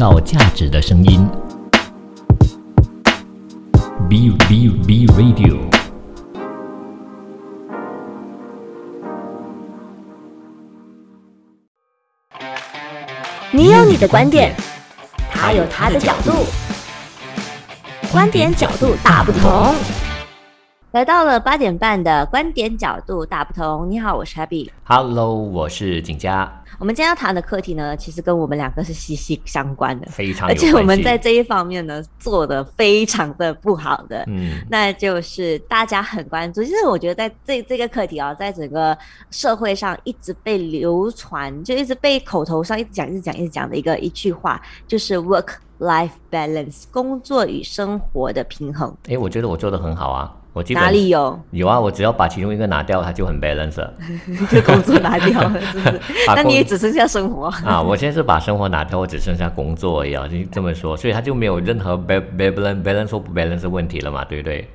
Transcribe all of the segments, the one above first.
造价值的声音。B B B Radio。你有你的观点，他有他的角度，观点角度大不同。来到了八点半的观点角度大不同。你好，我是 Happy。Hello，我是景佳，我们今天要谈的课题呢，其实跟我们两个是息息相关的，非常而且我们在这一方面呢做的非常的不好的。嗯那就是大家很关注，其实我觉得在这这个课题啊，在整个社会上一直被流传，就一直被口头上一直讲、一直讲、一直讲的一个一句话，就是 work life balance，工作与生活的平衡。诶，我觉得我做的很好啊，我基本哪里有？有啊？我只要把其中一个拿掉，它就很 balance 了就 工作拿掉了，是不是？那你也只剩下生活。啊。我现在是把生活拿掉，我只剩下工作而已啊，就这么说，所以它就没有任何 ba- balance balance 或不 balance 的问题了嘛，对不对？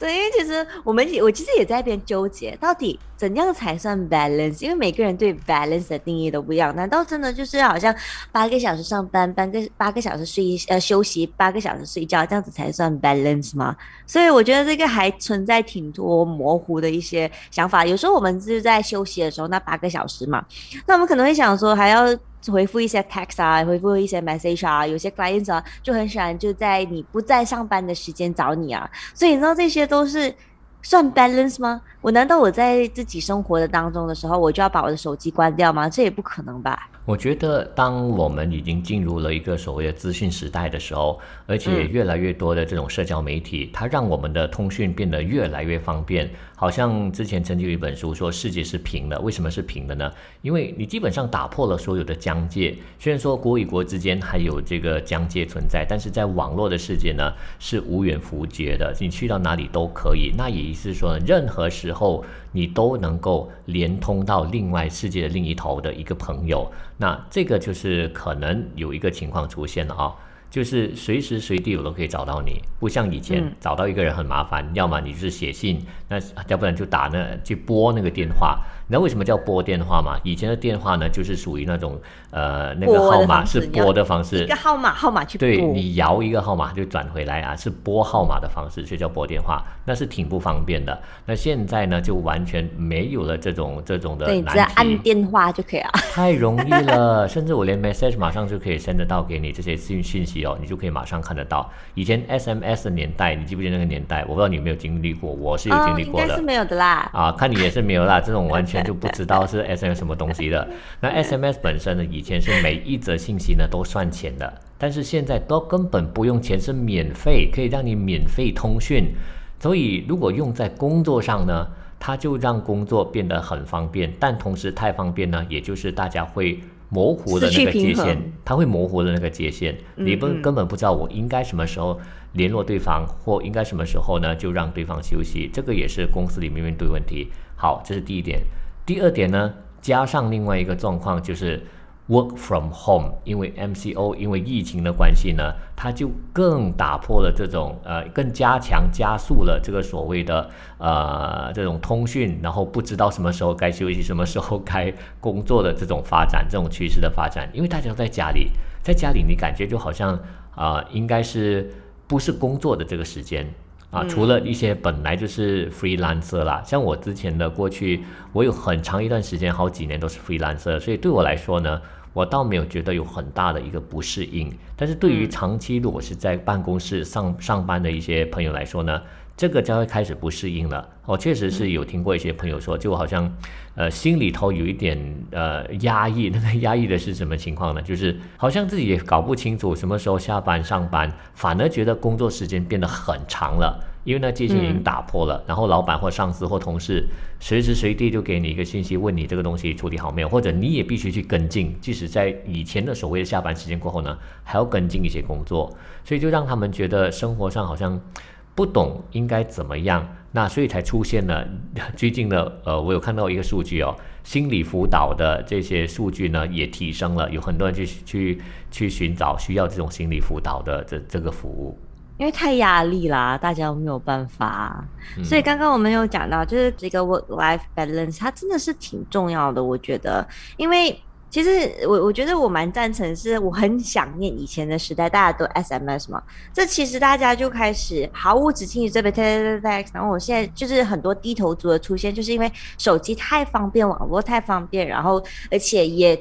对，因为其实我们也我其实也在一边纠结，到底怎样才算 balance？因为每个人对 balance 的定义都不一样。难道真的就是好像八个小时上班，八个八个小时睡呃休息，八个小时睡觉，这样子才算 balance 吗？所以我觉得这个还存在挺多模糊的一些想法。有时候我们是在休息的时候，那八个小时嘛，那我们可能会想说还要。回复一些 text 啊，回复一些 message 啊，有些 clients 啊就很喜欢就在你不在上班的时间找你啊，所以你知道这些都是算 balance 吗？我难道我在自己生活的当中的时候，我就要把我的手机关掉吗？这也不可能吧？我觉得，当我们已经进入了一个所谓的资讯时代的时候，而且嗯越来越多的这种社交媒体，它让我们的通讯变得越来越方便。好像之前曾经有一本书说世界是平的，为什么是平的呢？因为你基本上打破了所有的疆界。虽然说国与国之间还有这个疆界存在，但是在网络的世界呢是无远弗届的，你去到哪里都可以。那也意思是说呢，任何时候你都能够连通到另外世界的另一头的一个朋友。那这个就是可能有一个情况出现了啊、就是随时随地我都可以找到你，不像以前、嗯找到一个人很麻烦，要么你就是写信，那要不然就打那去拨那个电话。你知道为什么叫拨电话吗？以前的电话呢，就是属于那种呃那个号码是拨的方式一个，号码号码去拨对你摇一个号码就转回来啊，是拨号码的方式，所以叫拨电话，那是挺不方便的。那现在呢，就完全没有了这种这种的对，你只要。按电话就可以了。太容易了，甚至我连 message 马上就可以 send 得到给你这些信信息哦，你就可以马上看得到。以前 SMS 的年代，你记不记得那个年代？我不知道你有没有经历过，我是有经历过的。哦应该是没有的啦。啊，看你也是没有啦，这种完全就不知道是 SMS 什么东西的。那 SMS 本身呢，以前是每一则信息呢都算钱的，但是现在都根本不用钱，是免费，可以让你免费通讯。所以如果用在工作上呢，它就让工作变得很方便，但同时太方便呢，也就是大家会模糊的那个界限，它会模糊的那个界限，你不根本不知道我应该什么时候联络对方，或应该什么时候呢就让对方休息，这个也是公司里面面对问题。好，这是第一点。第二点呢，加上另外一个状况就是 work from home，因为 MCO 因为疫情的关系呢，它就更打破了这种呃，更加强加速了这个所谓的呃这种通讯，然后不知道什么时候该休息，什么时候该工作的这种发展，这种趋势的发展，因为大家都在家里，在家里你感觉就好像啊、应该是不是工作的这个时间。啊，除了一些本来就是 freelancer 啦，像我之前的过去，我有很长一段时间，好几年都是 freelancer，所以对我来说呢，我倒没有觉得有很大的一个不适应。但是对于长期如果是在办公室上上班的一些朋友来说呢，这个就会开始不适应了。我确实是有听过一些朋友说，就好像呃心里头有一点呃压抑，那个压抑的是什么情况呢？就是好像自己也搞不清楚什么时候下班上班，反而觉得工作时间变得很长了。因为呢，界限已经打破了，然后老板或上司或同事随时随地就给你一个信息，问你这个东西处理好没有，或者你也必须去跟进，即使在以前的所谓的下班时间过后呢，还要跟进一些工作，所以就让他们觉得生活上好像不懂应该怎么样，那所以才出现了 最近的呃，我有看到一个数据哦，心理辅导的这些数据呢也提升了，有很多人去去去寻找需要这种心理辅导的这这个服务。因为太压力啦，大家都没有办法。嗯所以刚刚我们有讲到，就是这个 work life balance，它真的是挺重要的，我觉得，因为其实我我觉得我蛮赞成，是我很想念以前的时代，大家都 SMS 嘛，这其实大家就开始毫无止境这边 text，然后我现在就是很多低头族的出现，就是因为手机太方便，网络太方便，然后而且也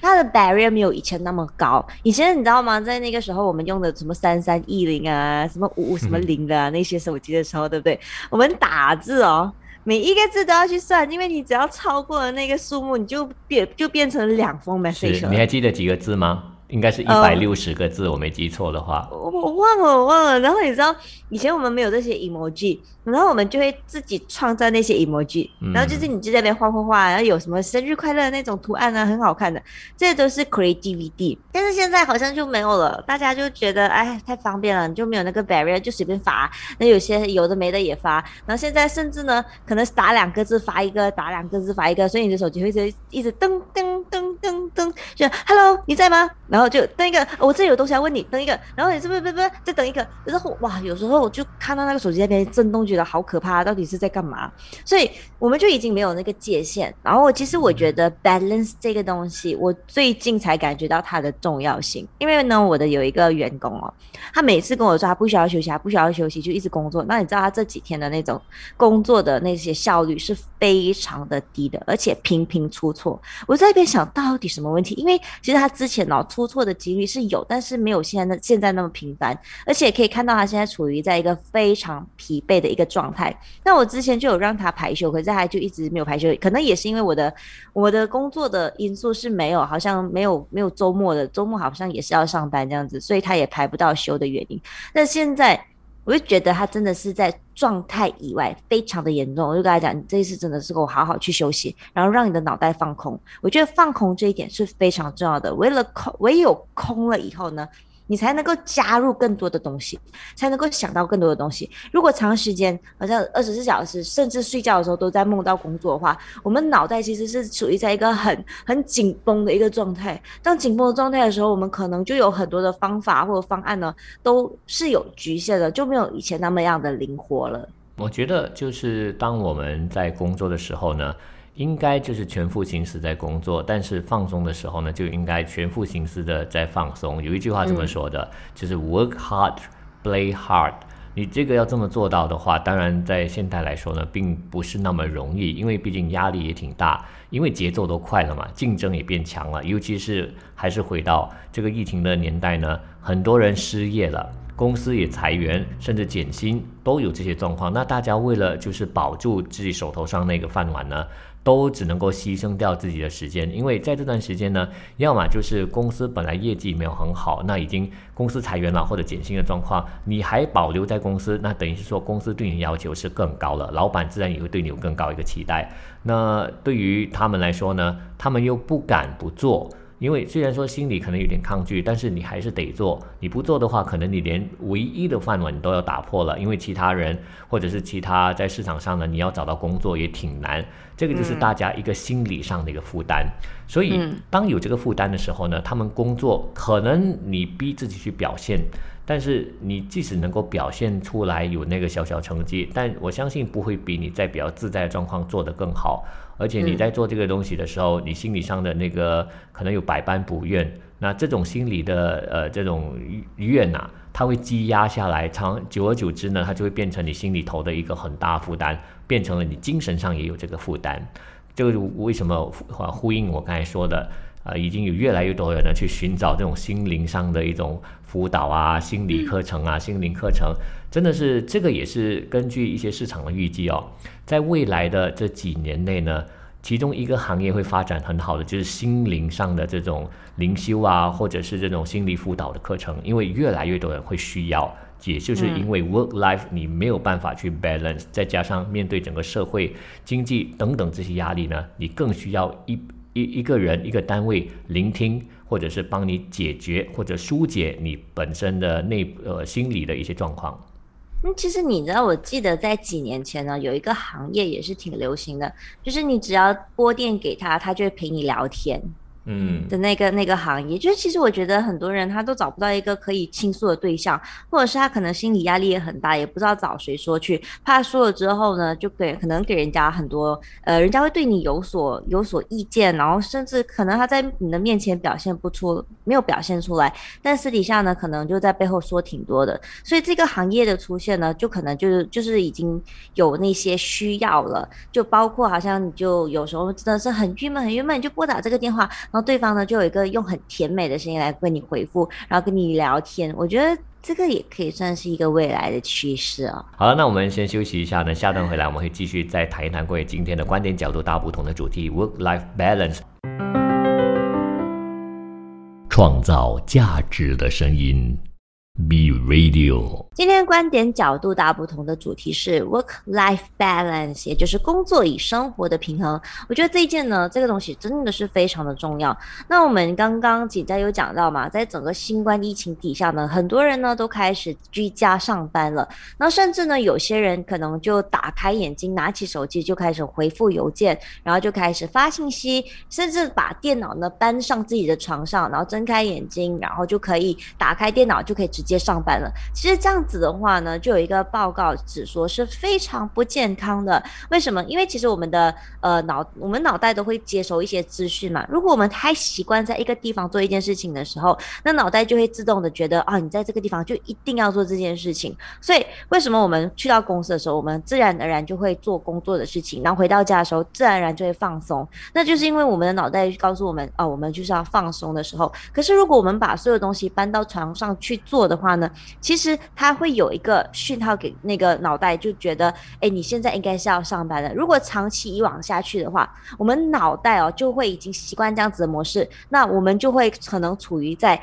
它的 barrier 没有以前那么高。以前你知道吗？在那个时候我们用的什么三三一零啊，什么五五什么零的啊那些手机的时候，对不对？我们打字哦。每一个字都要去算，因为你只要超过了那个数目，你就变就变成两封 message 你还记得几个字吗？应该是一百六十个字，我没记错的话。我我忘了，我忘了。然后你知道，以前我们没有这些 emoji。然后我们就会自己创造那些 emoji，然后就是你就在那边画画画，然后有什么生日快乐那种图案啊，很好看的，这些都是 creativity。但是现在好像就没有了，大家就觉得哎太方便了，你就没有那个 barrier，就随便发。那有些有的没的也发。然后现在甚至呢，可能打两个字发一个，打两个字发一个，所以你的手机会一直一直噔噔噔噔噔，就 hello 你在吗？然后就等一个，我这里有东西要问你，等一个，然后你是不是不是不是再等一个？然后哇，有时候我就看到那个手机那边震动。觉得好可怕，到底是在干嘛？所以我们就已经没有那个界限。然后，其实我觉得 balance 这个东西，我最近才感觉到它的重要性。因为呢，我的有一个员工哦，他每次跟我说他不需要休息，他不需要休息，就一直工作。那你知道他这几天的那种工作的那些效率是非常的低的，而且频频出错。我在一边想到底什么问题？因为其实他之前哦出错的几率是有，但是没有现在那现在那么频繁，而且可以看到他现在处于在一个非常疲惫的一个。状态，那我之前就有让他排休，可是他就一直没有排休，可能也是因为我的我的工作的因素是没有，好像没有没有周末的，周末好像也是要上班这样子，所以他也排不到休的原因。那现在我就觉得他真的是在状态以外非常的严重，我就跟他讲，你这一次真的是给我好好去休息，然后让你的脑袋放空。我觉得放空这一点是非常重要的，为了空，唯有空了以后呢。你才能够加入更多的东西，才能够想到更多的东西。如果长时间好像二十四小时，甚至睡觉的时候都在梦到工作的话，我们脑袋其实是处于在一个很很紧绷的一个状态。当紧绷的状态的时候，我们可能就有很多的方法或者方案呢，都是有局限的，就没有以前那么样的灵活了。我觉得就是当我们在工作的时候呢。应该就是全副心思在工作，但是放松的时候呢，就应该全副心思的在放松。有一句话这么说的，就是 work hard, play hard。你这个要这么做到的话，当然在现代来说呢，并不是那么容易，因为毕竟压力也挺大，因为节奏都快了嘛，竞争也变强了。尤其是还是回到这个疫情的年代呢，很多人失业了，公司也裁员，甚至减薪，都有这些状况。那大家为了就是保住自己手头上那个饭碗呢？都只能够牺牲掉自己的时间，因为在这段时间呢，要么就是公司本来业绩没有很好，那已经公司裁员了或者减薪的状况，你还保留在公司，那等于是说公司对你要求是更高了，老板自然也会对你有更高一个期待。那对于他们来说呢，他们又不敢不做。因为虽然说心里可能有点抗拒，但是你还是得做。你不做的话，可能你连唯一的饭碗都要打破了。因为其他人或者是其他在市场上呢，你要找到工作也挺难。这个就是大家一个心理上的一个负担。所以当有这个负担的时候呢，他们工作可能你逼自己去表现。但是你即使能够表现出来有那个小小成绩，但我相信不会比你在比较自在的状况做得更好。而且你在做这个东西的时候，你心理上的那个可能有百般不愿，那这种心理的呃这种怨呐，它会积压下来，长久而久之呢，它就会变成你心里头的一个很大负担，变成了你精神上也有这个负担。这个为什么呼应我刚才说的？啊，已经有越来越多人呢去寻找这种心灵上的一种辅导啊，心理课程啊，心灵课程，真的是这个也是根据一些市场的预计哦，在未来的这几年内呢，其中一个行业会发展很好的就是心灵上的这种灵修啊，或者是这种心理辅导的课程，因为越来越多人会需要，也就是因为 work life 你没有办法去 balance，再加上面对整个社会经济等等这些压力呢，你更需要一。一一个人一个单位聆听，或者是帮你解决或者疏解你本身的内呃心理的一些状况。嗯，其实你知道，我记得在几年前呢，有一个行业也是挺流行的，就是你只要拨电给他，他就会陪你聊天。嗯的那个那个行业，就是其实我觉得很多人他都找不到一个可以倾诉的对象，或者是他可能心理压力也很大，也不知道找谁说去，怕说了之后呢，就给可能给人家很多呃，人家会对你有所有所意见，然后甚至可能他在你的面前表现不出，没有表现出来，但私底下呢，可能就在背后说挺多的。所以这个行业的出现呢，就可能就是就是已经有那些需要了，就包括好像你就有时候真的是很郁闷很郁闷，就拨打这个电话。然后对方呢，就有一个用很甜美的声音来跟你回复，然后跟你聊天。我觉得这个也可以算是一个未来的趋势啊。好了，那我们先休息一下呢，下段回来我们会继续再谈一谈关于今天的观点角度大不同的主题 ——work-life balance，创造价值的声音。Be Radio。今天观点角度大不同的主题是 work-life balance，也就是工作与生活的平衡。我觉得这一件呢，这个东西真的是非常的重要。那我们刚刚姐姐有讲到嘛，在整个新冠疫情底下呢，很多人呢都开始居家上班了。那甚至呢，有些人可能就打开眼睛，拿起手机就开始回复邮件，然后就开始发信息，甚至把电脑呢搬上自己的床上，然后睁开眼睛，然后就可以打开电脑就可以直直接上班了。其实这样子的话呢，就有一个报告指说是非常不健康的。为什么？因为其实我们的呃脑，我们脑袋都会接收一些资讯嘛。如果我们太习惯在一个地方做一件事情的时候，那脑袋就会自动的觉得啊，你在这个地方就一定要做这件事情。所以为什么我们去到公司的时候，我们自然而然就会做工作的事情，然后回到家的时候，自然而然就会放松。那就是因为我们的脑袋告诉我们，啊，我们就是要放松的时候。可是如果我们把所有东西搬到床上去做的话呢？其实它会有一个讯号给那个脑袋，就觉得，哎，你现在应该是要上班了。如果长期以往下去的话，我们脑袋哦就会已经习惯这样子的模式，那我们就会可能处于在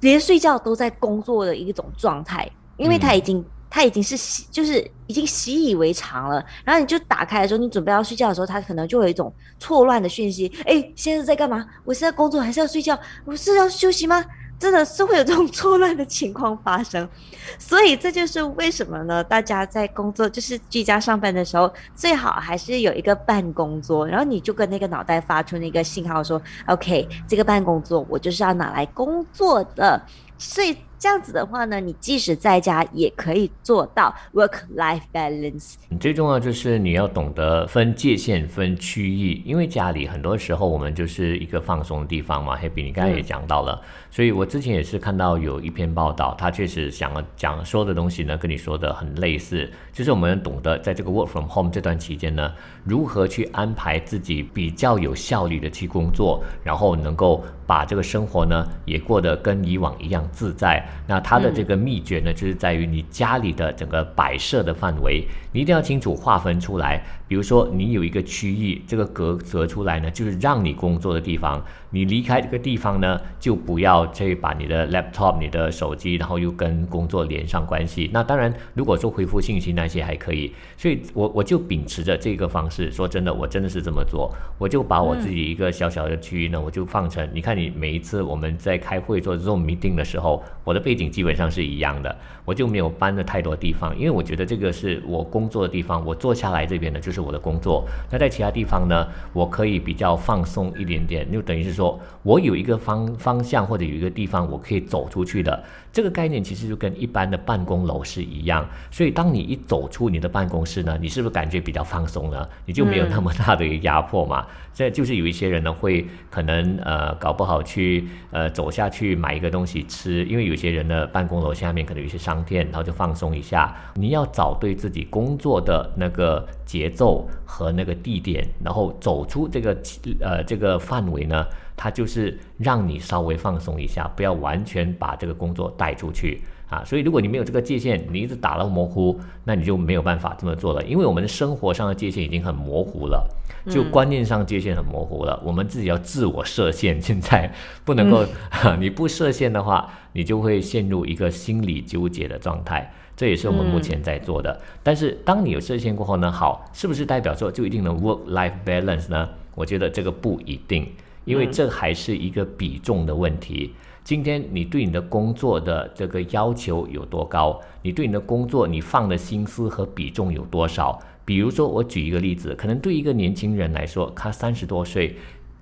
连睡觉都在工作的一种状态，因为它已经他已经是习就是已经习以为常了。然后你就打开的时候，你准备要睡觉的时候，他可能就有一种错乱的讯息，哎，现在在干嘛？我现在工作还是要睡觉？我是要休息吗？真的是会有这种错乱的情况发生，所以这就是为什么呢？大家在工作就是居家上班的时候，最好还是有一个办公桌，然后你就跟那个脑袋发出那个信号说：“OK，这个办公桌我就是要拿来工作的。”所以这样子的话呢，你即使在家也可以做到 work-life balance。最重要就是你要懂得分界限、分区域，因为家里很多时候我们就是一个放松的地方嘛。Happy，你刚才也讲到了，所以我之前也是看到有一篇报道，他确实想讲说的东西呢，跟你说的很类似，就是我们懂得在这个 work from home 这段期间呢，如何去安排自己比较有效率的去工作，然后能够把这个生活呢也过得跟以往一样自在。那它的这个秘诀呢，就是在于你家里的整个摆设的范围，你一定要清楚划分出来。比如说，你有一个区域，这个隔隔出来呢，就是让你工作的地方。你离开这个地方呢，就不要去把你的 laptop、你的手机，然后又跟工作连上关系。那当然，如果说回复信息那些还可以。所以我我就秉持着这个方式，说真的，我真的是这么做。我就把我自己一个小小的区域呢，我就放成，你看你每一次我们在开会做这种 meeting 的时候，我的背景基本上是一样的，我就没有搬的太多地方，因为我觉得这个是我工作的地方，我坐下来这边呢就是我的工作。那在其他地方呢，我可以比较放松一点点，就等于是说我有一个方方向或者有一个地方我可以走出去的。这个概念其实就跟一般的办公楼是一样。所以当你一走出你的办公室呢，你是不是感觉比较放松呢？你就没有那么大的一个压迫嘛？这就是有一些人呢会可能呃搞不好去呃走下去买一个东西吃，因为有些人的办公楼下面可能有一些商店，然后就放松一下。你要找对自己工作的那个节奏和那个地点，然后走出这个呃这个范围呢，它就是让你稍微放松一下，不要完全把这个工作带出去啊。所以如果你没有这个界限，你一直打到模糊，那你就没有办法这么做了，因为我们生活上的界限已经很模糊了。就观念上界限很模糊了，我们自己要自我设限。现在不能够，你不设限的话，你就会陷入一个心理纠结的状态。这也是我们目前在做的。但是当你有设限过后呢，好，是不是代表说就一定能 work life balance 呢？我觉得这个不一定，因为这还是一个比重的问题。今天你对你的工作的这个要求有多高？你对你的工作你放的心思和比重有多少？比如说，我举一个例子，可能对一个年轻人来说，他三十多岁，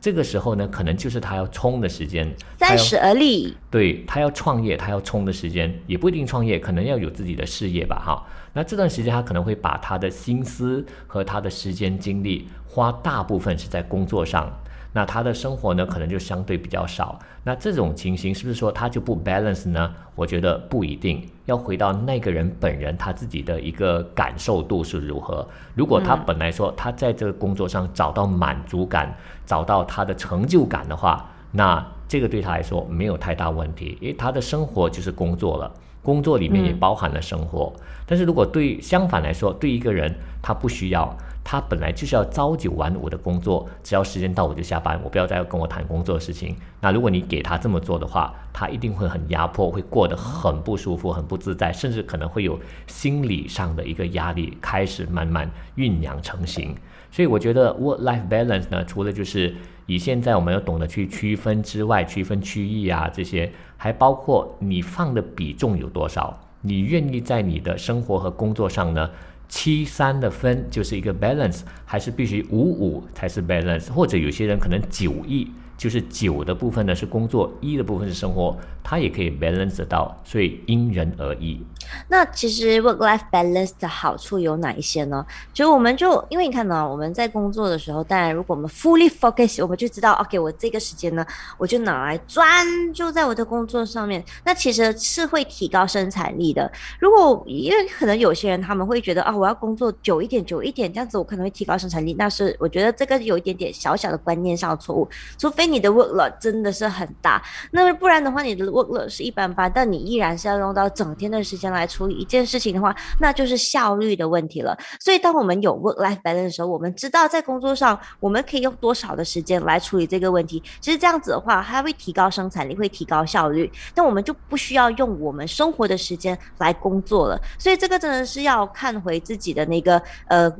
这个时候呢，可能就是他要冲的时间，三十而立，对他要创业，他要冲的时间，也不一定创业，可能要有自己的事业吧，哈。那这段时间他可能会把他的心思和他的时间精力花大部分是在工作上。那他的生活呢，可能就相对比较少。那这种情形是不是说他就不 balance 呢？我觉得不一定要回到那个人本人他自己的一个感受度是如何。如果他本来说他在这个工作上找到满足感，找到他的成就感的话，那这个对他来说没有太大问题，因为他的生活就是工作了，工作里面也包含了生活。但是如果对相反来说，对一个人他不需要。他本来就是要朝九晚五的工作，只要时间到我就下班，我不要再跟我谈工作的事情。那如果你给他这么做的话，他一定会很压迫，会过得很不舒服、很不自在，甚至可能会有心理上的一个压力开始慢慢酝酿成型。所以我觉得 work-life balance 呢，除了就是以现在我们要懂得去区分之外，区分区域啊这些，还包括你放的比重有多少，你愿意在你的生活和工作上呢？七三的分就是一个 balance，还是必须五五才是 balance？或者有些人可能九一。就是九的部分呢是工作，一的部分是生活，它也可以 balance 到，所以因人而异。那其实 work life balance 的好处有哪一些呢？就我们就因为你看呢，我们在工作的时候，当然如果我们 fully focus，我们就知道，OK，我这个时间呢，我就拿来专注在我的工作上面，那其实是会提高生产力的。如果因为可能有些人他们会觉得啊，我要工作久一点，久一点，这样子我可能会提高生产力，那是我觉得这个有一点点小小的观念上的错误，除非。你的 workload 真的是很大，那不然的话，你的 workload 是一般般，但你依然是要用到整天的时间来处理一件事情的话，那就是效率的问题了。所以，当我们有 work-life balance 的时候，我们知道在工作上我们可以用多少的时间来处理这个问题。其实这样子的话，它会提高生产力，会提高效率，但我们就不需要用我们生活的时间来工作了。所以，这个真的是要看回自己的那个呃。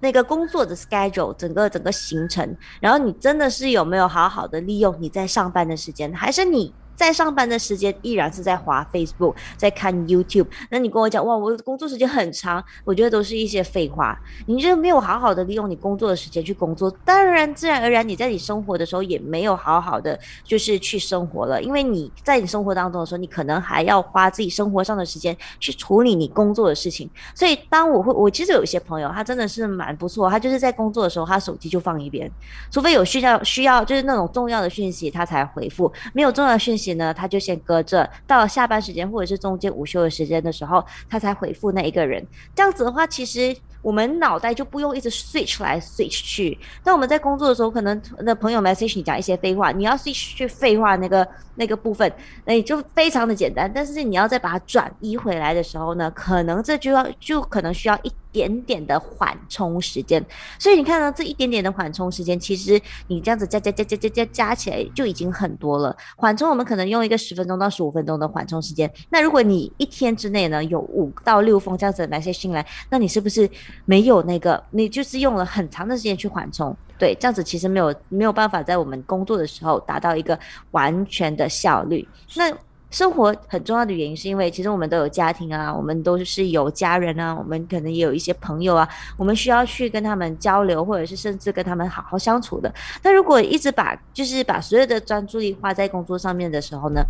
那个工作的 schedule，整个整个行程，然后你真的是有没有好好的利用你在上班的时间，还是你？在上班的时间依然是在滑 Facebook，在看 YouTube。那你跟我讲哇，我工作时间很长，我觉得都是一些废话。你就没有好好的利用你工作的时间去工作，当然自然而然你在你生活的时候也没有好好的就是去生活了，因为你在你生活当中的时候，你可能还要花自己生活上的时间去处理你工作的事情。所以当我会，我其实有一些朋友，他真的是蛮不错，他就是在工作的时候，他手机就放一边，除非有需要需要就是那种重要的讯息，他才回复；没有重要的讯息。呢，他就先搁着，到了下班时间或者是中间午休的时间的时候，他才回复那一个人。这样子的话，其实我们脑袋就不用一直 switch 来 switch 去。当我们在工作的时候，可能那朋友 message 你讲一些废话，你要 switch 去废话那个那个部分，那也就非常的简单。但是你要再把它转移回来的时候呢，可能这就要就可能需要一。点点的缓冲时间，所以你看到这一点点的缓冲时间，其实你这样子加加加加加加加起来就已经很多了。缓冲我们可能用一个十分钟到十五分钟的缓冲时间，那如果你一天之内呢有五到六封这样子的那些信来，那你是不是没有那个？你就是用了很长的时间去缓冲，对，这样子其实没有没有办法在我们工作的时候达到一个完全的效率。那生活很重要的原因，是因为其实我们都有家庭啊，我们都是有家人啊，我们可能也有一些朋友啊，我们需要去跟他们交流，或者是甚至跟他们好好相处的。但如果一直把就是把所有的专注力花在工作上面的时候呢，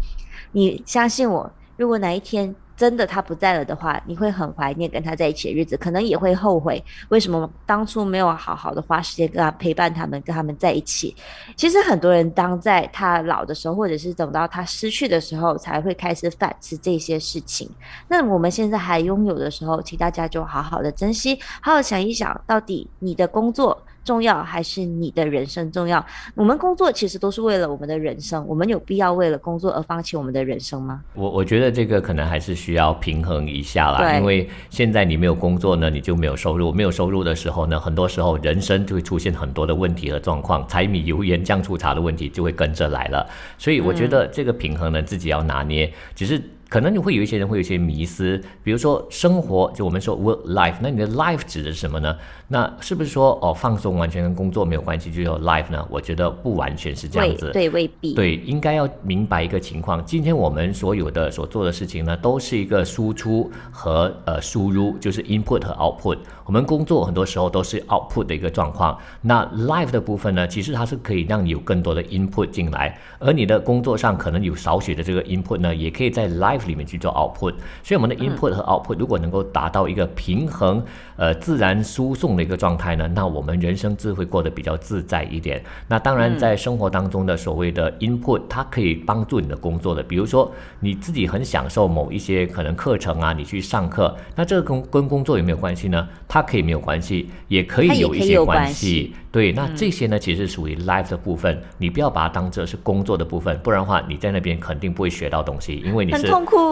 你相信我，如果哪一天。真的他不在了的话，你会很怀念跟他在一起的日子，可能也会后悔为什么当初没有好好的花时间跟他陪伴他们，跟他们在一起。其实很多人当在他老的时候，或者是等到他失去的时候，才会开始反思这些事情。那我们现在还拥有的时候，请大家就好好的珍惜，好好想一想，到底你的工作。重要还是你的人生重要？我们工作其实都是为了我们的人生，我们有必要为了工作而放弃我们的人生吗？我我觉得这个可能还是需要平衡一下啦，因为现在你没有工作呢，你就没有收入，没有收入的时候呢，很多时候人生就会出现很多的问题和状况，柴米油盐酱醋茶的问题就会跟着来了。所以我觉得这个平衡呢，自己要拿捏。只是可能你会有一些人会有一些迷思，比如说生活，就我们说 work life，那你的 life 指的是什么呢？那是不是说哦放松完全跟工作没有关系就有 life 呢？我觉得不完全是这样子，对未必，对，应该要明白一个情况，今天我们所有的所做的事情呢，都是一个输出和呃输入，就是 input 和 output。我们工作很多时候都是 output 的一个状况，那 life 的部分呢，其实它是可以让你有更多的 input 进来，而你的工作上可能有少许的这个 input 呢，也可以在 life 里面去做 output。所以我们的 input 和 output 如果能够达到一个平衡，呃，自然输送的一个状态呢，那我们人生智慧过得比较自在一点。那当然，在生活当中的所谓的 input，它可以帮助你的工作的，比如说你自己很享受某一些可能课程啊，你去上课，那这个跟跟工作有没有关系呢？它可以没有关系，也可以有一些关系。对，那这些呢，其实属于 life 的部分，你不要把它当做是工作的部分，不然的话，你在那边肯定不会学到东西，因为你是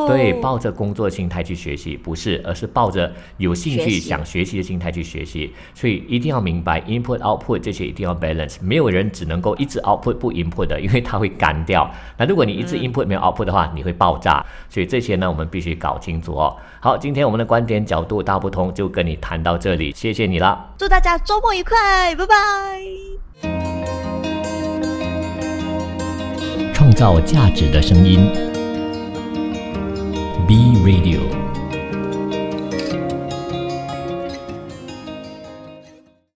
对抱着工作心态去学习，不是，而是抱着有兴趣想学习的心态去学习。所以一定要明白 input output 这些一定要 balance，没有人只能够一直 output 不 input 的，因为它会干掉。那如果你一直 input 没有 output 的话，你会爆炸。所以这些呢，我们必须搞清楚哦。好，今天我们的观点角度大不同，就跟你谈到这里，谢谢你了。祝大家周末愉快，拜拜。创造价值的声音，B Radio。